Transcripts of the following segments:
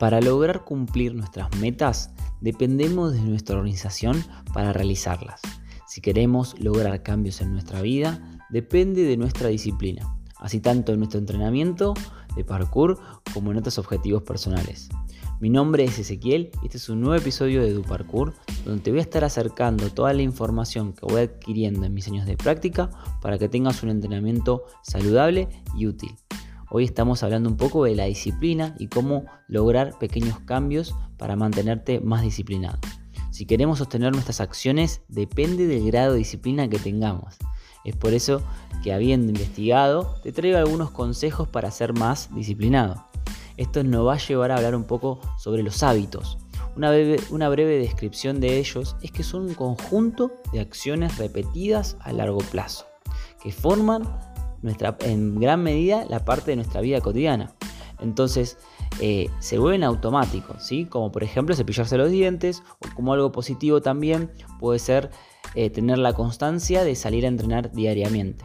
Para lograr cumplir nuestras metas, dependemos de nuestra organización para realizarlas. Si queremos lograr cambios en nuestra vida, depende de nuestra disciplina, así tanto en nuestro entrenamiento de parkour como en otros objetivos personales. Mi nombre es Ezequiel y este es un nuevo episodio de Du Parkour donde te voy a estar acercando toda la información que voy adquiriendo en mis años de práctica para que tengas un entrenamiento saludable y útil. Hoy estamos hablando un poco de la disciplina y cómo lograr pequeños cambios para mantenerte más disciplinado. Si queremos sostener nuestras acciones depende del grado de disciplina que tengamos. Es por eso que habiendo investigado te traigo algunos consejos para ser más disciplinado. Esto nos va a llevar a hablar un poco sobre los hábitos. Una breve, descripción de ellos es que son un conjunto de acciones repetidas a largo plazo, que forman en gran medida la parte de nuestra vida cotidiana. Entonces, eh, se vuelven automáticos, ¿sí? como por ejemplo cepillarse los dientes, o como algo positivo también puede ser eh, tener la constancia de salir a entrenar diariamente.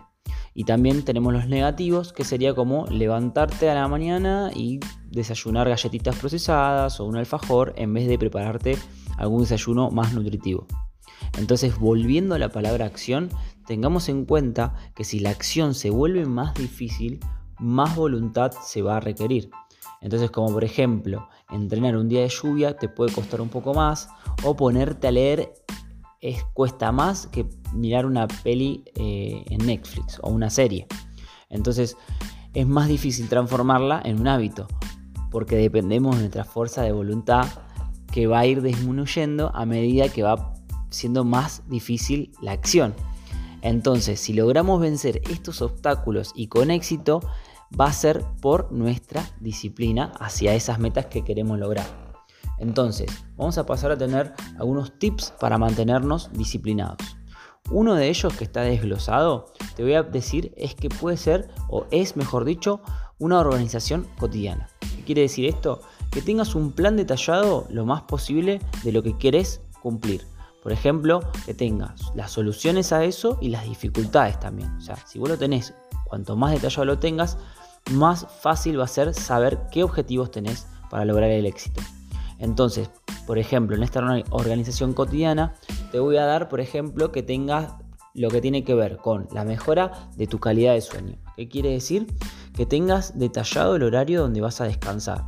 Y también tenemos los negativos, que sería como levantarte a la mañana y desayunar galletitas procesadas o un alfajor en vez de prepararte algún desayuno más nutritivo. Entonces, volviendo a la palabra acción, tengamos en cuenta que si la acción se vuelve más difícil, más voluntad se va a requerir. Entonces, como por ejemplo, entrenar un día de lluvia te puede costar un poco más o ponerte a leer es, cuesta más que mirar una peli eh, en Netflix o una serie. Entonces es más difícil transformarla en un hábito, porque dependemos de nuestra fuerza de voluntad que va a ir disminuyendo a medida que va siendo más difícil la acción. Entonces, si logramos vencer estos obstáculos y con éxito, va a ser por nuestra disciplina hacia esas metas que queremos lograr. Entonces, vamos a pasar a tener algunos tips para mantenernos disciplinados. Uno de ellos que está desglosado, te voy a decir, es que puede ser, o es mejor dicho, una organización cotidiana. ¿Qué quiere decir esto? Que tengas un plan detallado lo más posible de lo que quieres cumplir. Por ejemplo, que tengas las soluciones a eso y las dificultades también. O sea, si vos lo tenés, cuanto más detallado lo tengas, más fácil va a ser saber qué objetivos tenés para lograr el éxito. Entonces, por ejemplo, en esta organización cotidiana, te voy a dar, por ejemplo, que tengas lo que tiene que ver con la mejora de tu calidad de sueño. ¿Qué quiere decir? Que tengas detallado el horario donde vas a descansar.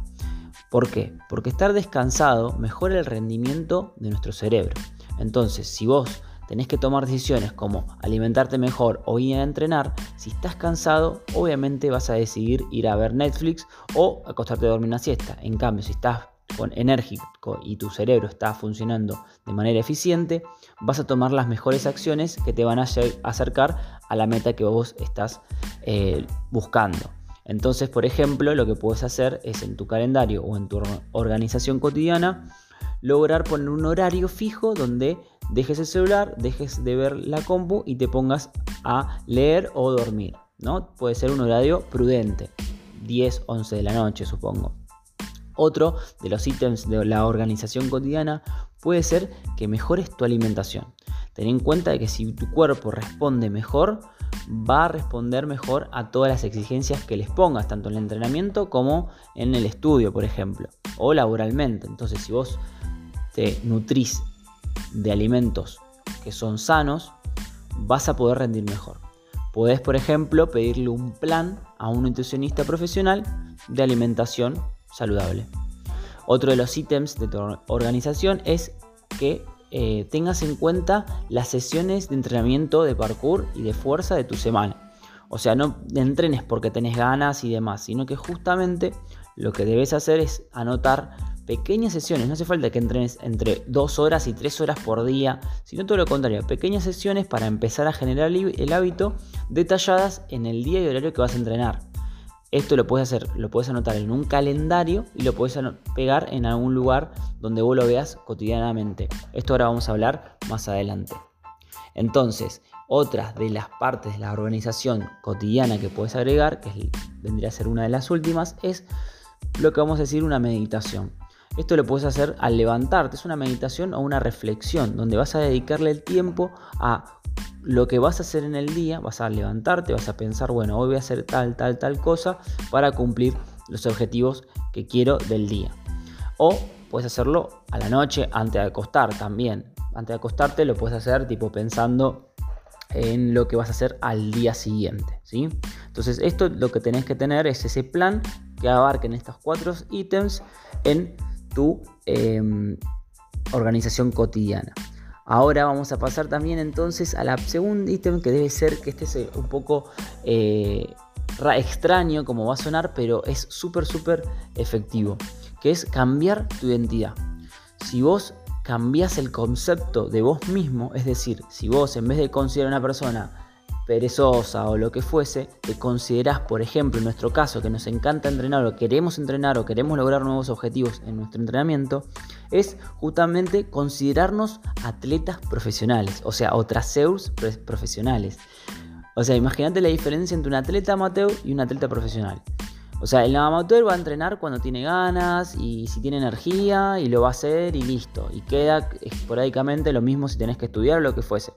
¿Por qué? Porque estar descansado mejora el rendimiento de nuestro cerebro. Entonces, si vos tenés que tomar decisiones como alimentarte mejor o ir a entrenar, si estás cansado, obviamente vas a decidir ir a ver Netflix o acostarte a dormir una siesta. En cambio, si estás con enérgico y tu cerebro está funcionando de manera eficiente, vas a tomar las mejores acciones que te van a acercar a la meta que vos estás eh, buscando. Entonces, por ejemplo, lo que puedes hacer es en tu calendario o en tu organización cotidiana, lograr poner un horario fijo donde dejes el celular, dejes de ver la compu y te pongas a leer o dormir. ¿no? Puede ser un horario prudente, 10, 11 de la noche, supongo. Otro de los ítems de la organización cotidiana puede ser que mejores tu alimentación. Ten en cuenta que si tu cuerpo responde mejor, va a responder mejor a todas las exigencias que les pongas, tanto en el entrenamiento como en el estudio, por ejemplo, o laboralmente. Entonces, si vos te de alimentos que son sanos, vas a poder rendir mejor. Podés, por ejemplo, pedirle un plan a un nutricionista profesional de alimentación saludable. Otro de los ítems de tu organización es que eh, tengas en cuenta las sesiones de entrenamiento de parkour y de fuerza de tu semana. O sea, no entrenes porque tenés ganas y demás, sino que justamente lo que debes hacer es anotar pequeñas sesiones. No hace falta que entrenes entre 2 horas y 3 horas por día, sino todo lo contrario, pequeñas sesiones para empezar a generar el hábito detalladas en el día y horario que vas a entrenar. Esto lo puedes hacer, lo puedes anotar en un calendario y lo puedes pegar en algún lugar donde vos lo veas cotidianamente. Esto ahora vamos a hablar más adelante. Entonces, otra de las partes de la organización cotidiana que puedes agregar, que vendría a ser una de las últimas, es lo que vamos a decir una meditación. Esto lo puedes hacer al levantarte, es una meditación o una reflexión, donde vas a dedicarle el tiempo a lo que vas a hacer en el día, vas a levantarte, vas a pensar, bueno, hoy voy a hacer tal, tal, tal cosa para cumplir los objetivos que quiero del día. O puedes hacerlo a la noche antes de acostar también. Antes de acostarte lo puedes hacer tipo pensando en lo que vas a hacer al día siguiente. ¿sí? Entonces esto lo que tenés que tener es ese plan que abarquen estos cuatro ítems en em, organización cotidiana. Ahora vamos a pasar también entonces a la segunda ítem que debe ser que este es un poco eh, extraño como va a sonar, pero es súper súper efectivo, que es cambiar tu identidad. Si vos cambias el concepto de vos mismo, es decir, si vos en vez de considerar una persona perezosa o lo que fuese, te considerás, por ejemplo, en nuestro caso, que nos encanta entrenar o queremos entrenar o queremos lograr nuevos objetivos en nuestro entrenamiento, es justamente considerarnos atletas profesionales, o sea, o traseurs profesionales. O sea, imagínate la diferencia entre un atleta amateur y un atleta profesional. O sea, el amateur va a entrenar cuando tiene ganas y si tiene energía y lo va a hacer y listo. Y queda esporádicamente lo mismo si tenés que estudiar o lo que fuese.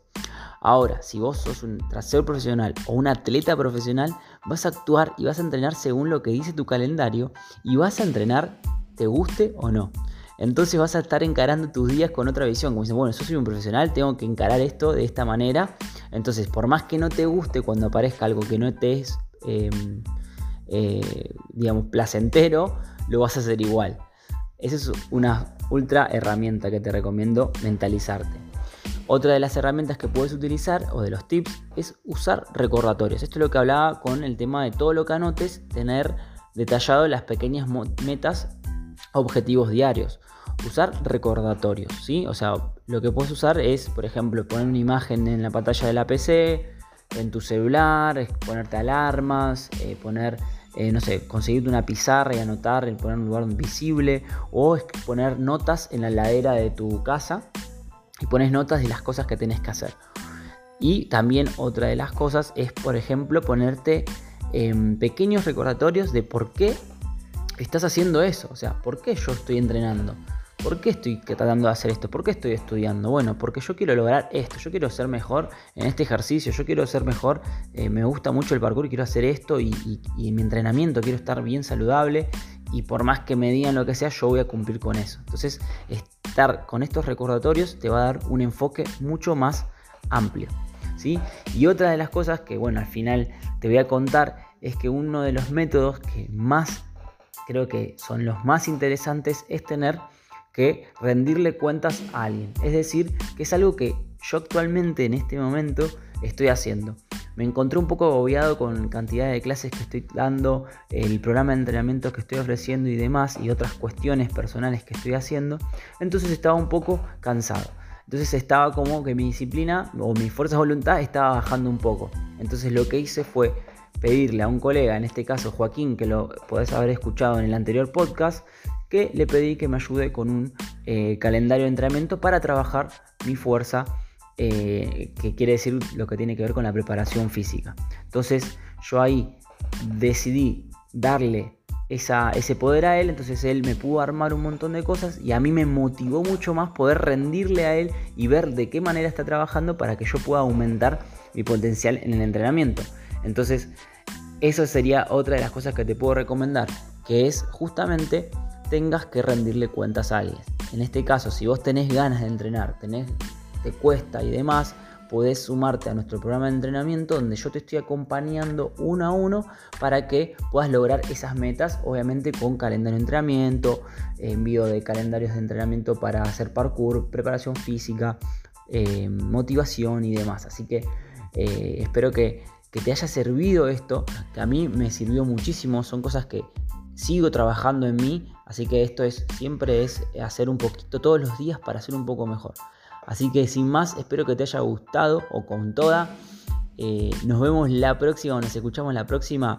Ahora, si vos sos un trasero profesional o un atleta profesional, vas a actuar y vas a entrenar según lo que dice tu calendario y vas a entrenar te guste o no. Entonces vas a estar encarando tus días con otra visión, como dicen, bueno, yo soy un profesional, tengo que encarar esto de esta manera. Entonces, por más que no te guste cuando aparezca algo que no te es... Em, eh, digamos, placentero, lo vas a hacer igual. Esa es una ultra herramienta que te recomiendo mentalizarte. Otra de las herramientas que puedes utilizar o de los tips es usar recordatorios. Esto es lo que hablaba con el tema de todo lo que anotes, tener detallado las pequeñas metas, objetivos diarios. Usar recordatorios, ¿sí? O sea, lo que puedes usar es, por ejemplo, poner una imagen en la pantalla de la PC, en tu celular, ponerte alarmas, eh, poner eh, no sé, conseguirte una pizarra y anotar, poner un lugar visible, o poner notas en la ladera de tu casa y pones notas de las cosas que tenés que hacer. Y también otra de las cosas es, por ejemplo, ponerte em, pequeños recordatorios de por qué estás haciendo eso, o sea, por qué yo estoy entrenando. ¿Por qué estoy tratando de hacer esto? ¿Por qué estoy estudiando? Bueno, porque yo quiero lograr esto, yo quiero ser mejor en este ejercicio, yo quiero ser mejor, eh, me gusta mucho el parkour y quiero hacer esto y, en mi entrenamiento quiero estar bien saludable y por más que me digan lo que sea, yo voy a cumplir con eso. Entonces, estar con estos recordatorios te va a dar un enfoque mucho más amplio. ¿sí? Y otra de las cosas que, bueno, al final te voy a contar es que uno de los métodos que más creo que son los más interesantes es tener que rendirle cuentas a alguien. Es decir, que es algo que yo actualmente en este momento estoy haciendo. Me encontré un poco agobiado con cantidad de clases que estoy dando, el programa de entrenamiento que estoy ofreciendo y demás, y otras cuestiones personales que estoy haciendo. Entonces estaba un poco cansado. Entonces estaba como que mi disciplina o mi fuerza de voluntad estaba bajando un poco. Entonces lo que hice fue pedirle a un colega, en este caso Joaquín, que lo podés haber escuchado en el anterior podcast, que le pedí que me ayude con un eh, calendario de entrenamiento para trabajar mi fuerza, eh, que quiere decir lo que tiene que ver con la preparación física. Entonces yo ahí decidí darle ese poder a él, entonces él me pudo armar un montón de cosas y a mí me motivó mucho más poder rendirle a él y ver de qué manera está trabajando para que yo pueda aumentar mi potencial en el entrenamiento. Entonces, eso sería otra de las cosas que te puedo recomendar, que es justamente tengas que rendirle cuentas a alguien. En este caso, si vos tenés ganas de entrenar, tenés, te cuesta y demás, podés sumarte a nuestro programa de entrenamiento donde yo te estoy acompañando uno a uno para que puedas lograr esas metas, obviamente con calendario de entrenamiento, envío de calendarios de entrenamiento para hacer parkour, preparación física, eh, motivación y demás. Así que eh, espero que, que te haya servido esto, que a mí me sirvió muchísimo, son cosas que sigo trabajando en mí, así que esto es siempre es hacer un poquito todos los días para ser un poco mejor. Así que sin más, espero que te haya gustado o con toda. Eh, nos vemos la próxima, nos escuchamos la próxima.